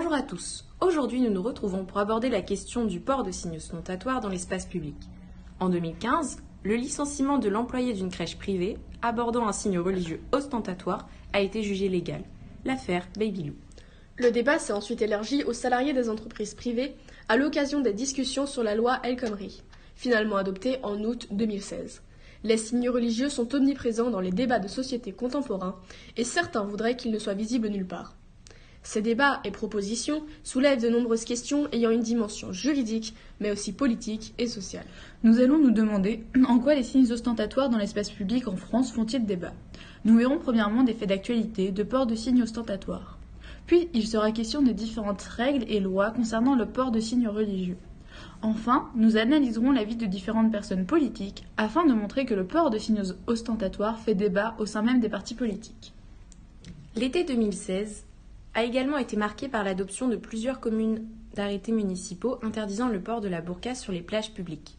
Bonjour à tous. Aujourd'hui, nous nous retrouvons pour aborder la question du port de signes ostentatoires dans l'espace public. En 2015, le licenciement de l'employé d'une crèche privée abordant un signe religieux ostentatoire a été jugé légal. L'affaire Babylou. Le débat s'est ensuite élargi aux salariés des entreprises privées à l'occasion des discussions sur la loi El Khomri, finalement adoptée en août 2016. Les signes religieux sont omniprésents dans les débats de société contemporains et certains voudraient qu'ils ne soient visibles nulle part. Ces débats et propositions soulèvent de nombreuses questions ayant une dimension juridique, mais aussi politique et sociale. Nous allons nous demander en quoi les signes ostentatoires dans l'espace public en France font-ils débat. Nous verrons premièrement des faits d'actualité de port de signes ostentatoires. Puis il sera question de différentes règles et lois concernant le port de signes religieux. Enfin, nous analyserons la vie de différentes personnes politiques afin de montrer que le port de signes ostentatoires fait débat au sein même des partis politiques. L'été 2016 a également été marqué par l'adoption de plusieurs communes d'arrêtés municipaux interdisant le port de la burqa sur les plages publiques.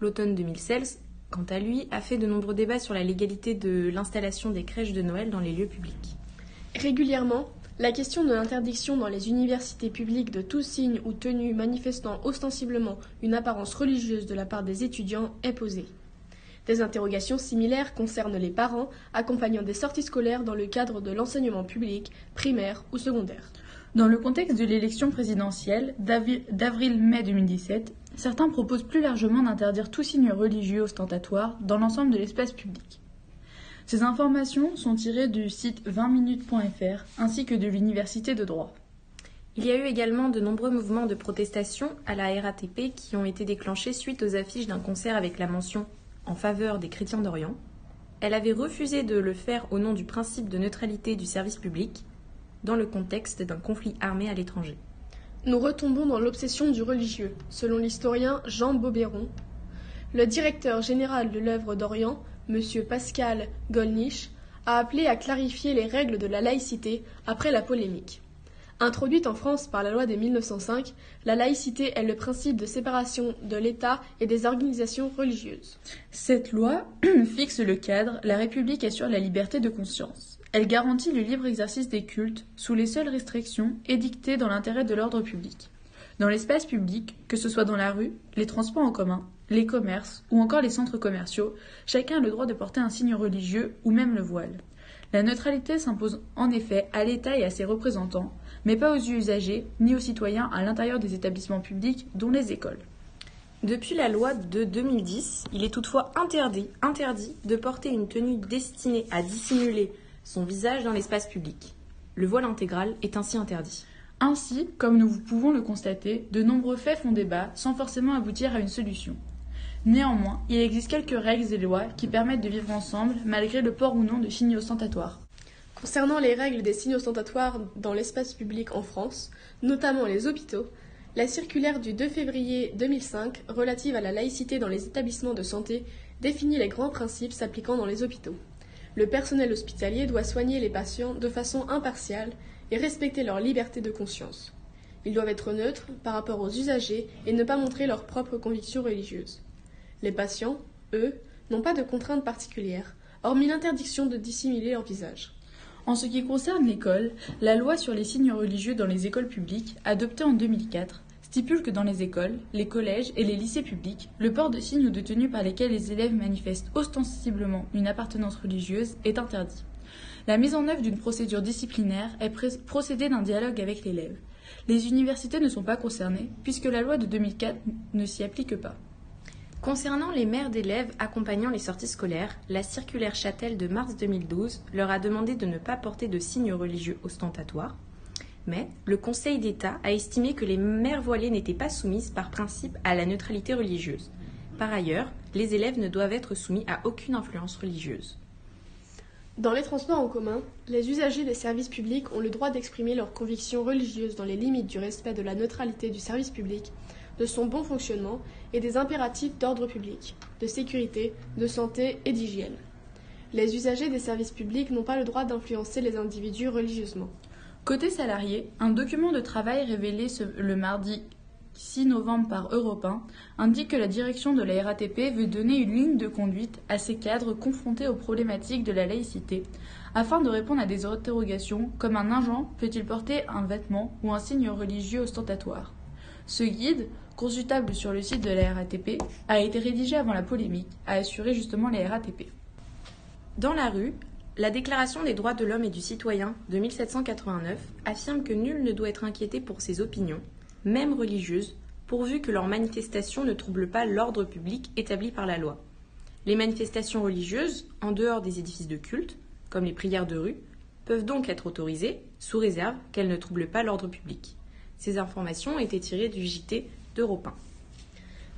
L'automne 2016, quant à lui, a fait de nombreux débats sur la légalité de l'installation des crèches de Noël dans les lieux publics. Régulièrement, la question de l'interdiction dans les universités publiques de tout signe ou tenue manifestant ostensiblement une apparence religieuse de la part des étudiants est posée. Des interrogations similaires concernent les parents accompagnant des sorties scolaires dans le cadre de l'enseignement public, primaire ou secondaire. Dans le contexte de l'élection présidentielle d'avril-mai 2017, certains proposent plus largement d'interdire tout signe religieux ostentatoire dans l'ensemble de l'espace public. Ces informations sont tirées du site 20minutes.fr ainsi que de l'Université de droit. Il y a eu également de nombreux mouvements de protestation à la RATP qui ont été déclenchés suite aux affiches d'un concert avec la mention en faveur des chrétiens d'Orient. Elle avait refusé de le faire au nom du principe de neutralité du service public dans le contexte d'un conflit armé à l'étranger. Nous retombons dans l'obsession du religieux, selon l'historien Jean Bobéron. Le directeur général de l'œuvre d'Orient M. Pascal Gollnisch, a appelé à clarifier les règles de la laïcité après la polémique. Introduite en France par la loi de 1905, la laïcité est le principe de séparation de l'État et des organisations religieuses. Cette loi fixe le cadre, la République assure la liberté de conscience. Elle garantit le libre exercice des cultes sous les seules restrictions édictées dans l'intérêt de l'ordre public. Dans l'espace public, que ce soit dans la rue, les transports en commun, les commerces ou encore les centres commerciaux, chacun a le droit de porter un signe religieux ou même le voile. La neutralité s'impose en effet à l'État et à ses représentants, mais pas aux usagers ni aux citoyens à l'intérieur des établissements publics, dont les écoles. Depuis la loi de 2010, il est toutefois interdit, interdit de porter une tenue destinée à dissimuler son visage dans l'espace public. Le voile intégral est ainsi interdit. Ainsi, comme nous pouvons le constater, de nombreux faits font débat sans forcément aboutir à une solution. Néanmoins, il existe quelques règles et lois qui permettent de vivre ensemble malgré le port ou non de signes ostentatoires. Concernant les règles des signes ostentatoires dans l'espace public en France, notamment les hôpitaux, la circulaire du 2 février 2005 relative à la laïcité dans les établissements de santé définit les grands principes s'appliquant dans les hôpitaux. Le personnel hospitalier doit soigner les patients de façon impartiale et respecter leur liberté de conscience. Ils doivent être neutres par rapport aux usagers et ne pas montrer leurs propres convictions religieuses. Les patients, eux, n'ont pas de contraintes particulières, hormis l'interdiction de dissimuler leur visage. En ce qui concerne l'école, la loi sur les signes religieux dans les écoles publiques, adoptée en 2004, stipule que dans les écoles, les collèges et les lycées publics, le port de signes ou de tenues par lesquels les élèves manifestent ostensiblement une appartenance religieuse est interdit. La mise en œuvre d'une procédure disciplinaire est procédée d'un dialogue avec l'élève. Les universités ne sont pas concernées, puisque la loi de 2004 ne s'y applique pas. Concernant les mères d'élèves accompagnant les sorties scolaires, la circulaire Châtel de mars 2012 leur a demandé de ne pas porter de signes religieux ostentatoires, mais le Conseil d'État a estimé que les mères voilées n'étaient pas soumises par principe à la neutralité religieuse. Par ailleurs, les élèves ne doivent être soumis à aucune influence religieuse. Dans les transports en commun, les usagers des services publics ont le droit d'exprimer leurs convictions religieuses dans les limites du respect de la neutralité du service public de son bon fonctionnement et des impératifs d'ordre public, de sécurité, de santé et d'hygiène. Les usagers des services publics n'ont pas le droit d'influencer les individus religieusement. Côté salarié, un document de travail révélé le mardi 6 novembre par Europe 1, indique que la direction de la RATP veut donner une ligne de conduite à ces cadres confrontés aux problématiques de la laïcité, afin de répondre à des interrogations comme un agent peut-il porter un vêtement ou un signe religieux ostentatoire. Ce guide, consultable sur le site de la RATP, a été rédigé avant la polémique, a assuré justement la RATP. Dans la rue, la Déclaration des droits de l'homme et du citoyen de 1789 affirme que nul ne doit être inquiété pour ses opinions, même religieuses, pourvu que leurs manifestations ne troublent pas l'ordre public établi par la loi. Les manifestations religieuses, en dehors des édifices de culte, comme les prières de rue, peuvent donc être autorisées, sous réserve qu'elles ne troublent pas l'ordre public. Ces informations étaient tirées du JT d'Europe 1.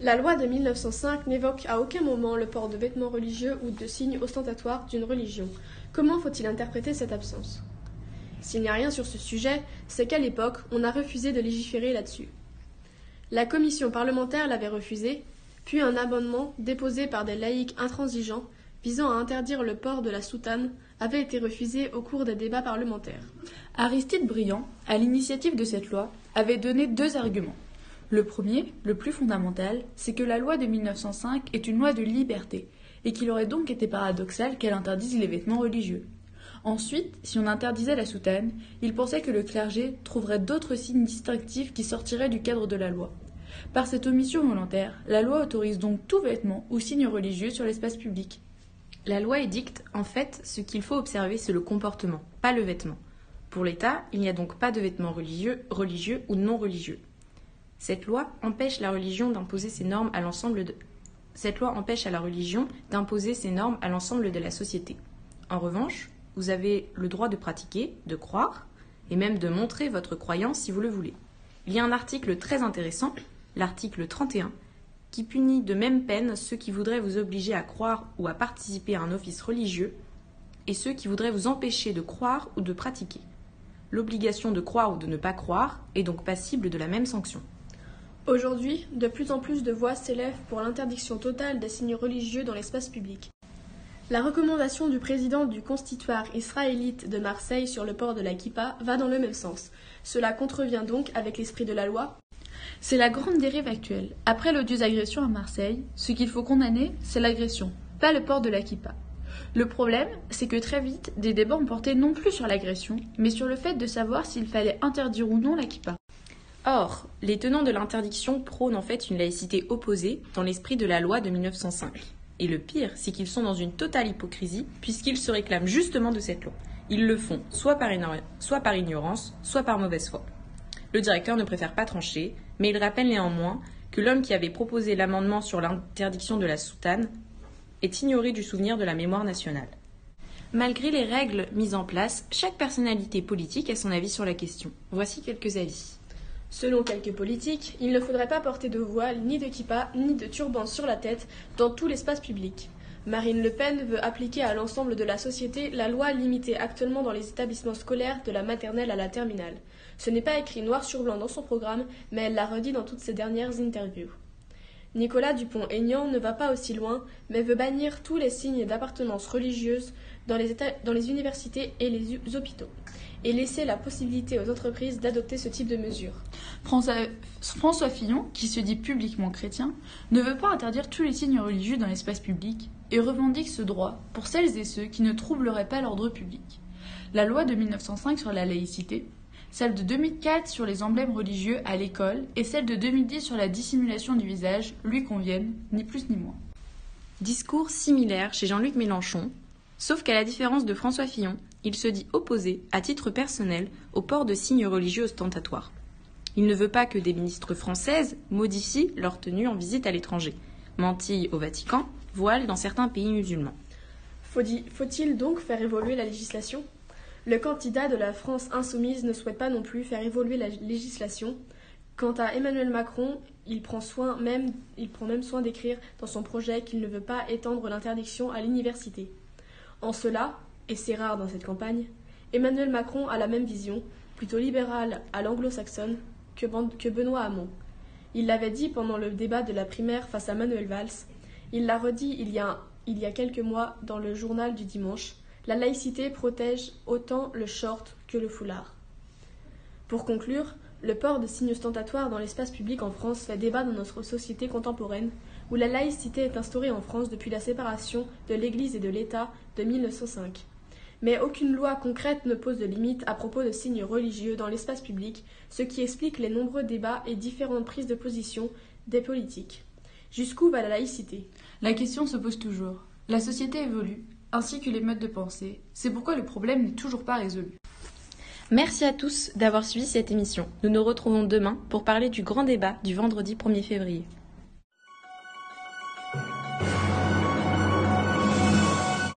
La loi de 1905 n'évoque à aucun moment le port de vêtements religieux ou de signes ostentatoires d'une religion. Comment faut-il interpréter cette absence? S'il n'y a rien sur ce sujet, c'est qu'à l'époque, on a refusé de légiférer là-dessus. La commission parlementaire l'avait refusé, puis un amendement déposé par des laïcs intransigeants visant à interdire le port de la soutane avait été refusé au cours des débats parlementaires. Aristide Briand, à l'initiative de cette loi, avait donné deux arguments. Le premier, le plus fondamental, c'est que la loi de 1905 est une loi de liberté, et qu'il aurait donc été paradoxal qu'elle interdise les vêtements religieux. Ensuite, si on interdisait la soutane, il pensait que le clergé trouverait d'autres signes distinctifs qui sortiraient du cadre de la loi. Par cette omission volontaire, la loi autorise donc tout vêtement ou signe religieux sur l'espace public. La loi édicte, en fait, ce qu'il faut observer, c'est le comportement, pas le vêtement. Pour l'État, il n'y a donc pas de vêtements religieux, religieux ou non religieux. Cette loi empêche la religion d'imposer ses normes à l'ensemble de... Cette loi empêche à la religion d'imposer ses normes à l'ensemble de la société. En revanche, vous avez le droit de pratiquer, de croire, et même de montrer votre croyance si vous le voulez. Il y a un article très intéressant, l'article 31, qui punit de même peine ceux qui voudraient vous obliger à croire ou à participer à un office religieux, et ceux qui voudraient vous empêcher de croire ou de pratiquer. L'obligation de croire ou de ne pas croire est donc passible de la même sanction. Aujourd'hui, de plus en plus de voix s'élèvent pour l'interdiction totale des signes religieux dans l'espace public. La recommandation du président du constitutoire israélite de Marseille sur le port de la kippa va dans le même sens. Cela contrevient donc avec l'esprit de la loi C'est la grande dérive actuelle. Après l'odieuse agression à Marseille, ce qu'il faut condamner, c'est l'agression, pas le port de la kippa. Le problème, c'est que très vite, des débats ont porté non plus sur l'agression, mais sur le fait de savoir s'il fallait interdire ou non la kippa. Or, les tenants de l'interdiction prônent en fait une laïcité opposée dans l'esprit de la loi de 1905. Et le pire, c'est qu'ils sont dans une totale hypocrisie, puisqu'ils se réclament justement de cette loi. Ils le font soit par, ignorance, soit par mauvaise foi. Le directeur ne préfère pas trancher, mais il rappelle néanmoins que l'homme qui avait proposé l'amendement sur l'interdiction de la soutane est ignoré du souvenir de la mémoire nationale. Malgré les règles mises en place, chaque personnalité politique a son avis sur la question. Voici quelques avis. Selon quelques politiques, il ne faudrait pas porter de voile, ni de kippa, ni de turban sur la tête dans tout l'espace public. Marine Le Pen veut appliquer à l'ensemble de la société la loi limitée actuellement dans les établissements scolaires de la maternelle à la terminale. Ce n'est pas écrit noir sur blanc dans son programme, mais elle l'a redit dans toutes ses dernières interviews. Nicolas Dupont-Aignan ne va pas aussi loin, mais veut bannir tous les signes d'appartenance religieuse dans les, dans les universités et les hôpitaux et laisser la possibilité aux entreprises d'adopter ce type de mesures. François, François Fillon, qui se dit publiquement chrétien, ne veut pas interdire tous les signes religieux dans l'espace public et revendique ce droit pour celles et ceux qui ne troubleraient pas l'ordre public. La loi de 1905 sur la laïcité, celle de 2004 sur les emblèmes religieux à l'école et celle de 2010 sur la dissimulation du visage lui conviennent, ni plus ni moins. Discours similaire chez Jean-Luc Mélenchon, sauf qu'à la différence de François Fillon, il se dit opposé, à titre personnel, au port de signes religieux ostentatoires. Il ne veut pas que des ministres françaises modifient leur tenue en visite à l'étranger. Mantille au Vatican, voile dans certains pays musulmans. Faut-il donc faire évoluer la législation? Le candidat de la France insoumise ne souhaite pas non plus faire évoluer la législation. Quant à Emmanuel Macron, il prend, soin même, il prend même soin d'écrire dans son projet qu'il ne veut pas étendre l'interdiction à l'université. En cela, et c'est rare dans cette campagne, Emmanuel Macron a la même vision, plutôt libérale à l'anglo-saxonne, que, Benoît Hamon. Il l'avait dit pendant le débat de la primaire face à Manuel Valls. Il l'a redit il y a quelques mois dans le journal du dimanche. La laïcité protège autant le short que le foulard. Pour conclure, le port de signes ostentatoires dans l'espace public en France fait débat dans notre société contemporaine, où la laïcité est instaurée en France depuis la séparation de l'Église et de l'État de 1905. Mais aucune loi concrète ne pose de limite à propos de signes religieux dans l'espace public, ce qui explique les nombreux débats et différentes prises de position des politiques. Jusqu'où va la laïcité? La question se pose toujours. La société évolue, ainsi que les modes de pensée. C'est pourquoi le problème n'est toujours pas résolu. Merci à tous d'avoir suivi cette émission. Nous nous retrouvons demain pour parler du grand débat du vendredi 1er février.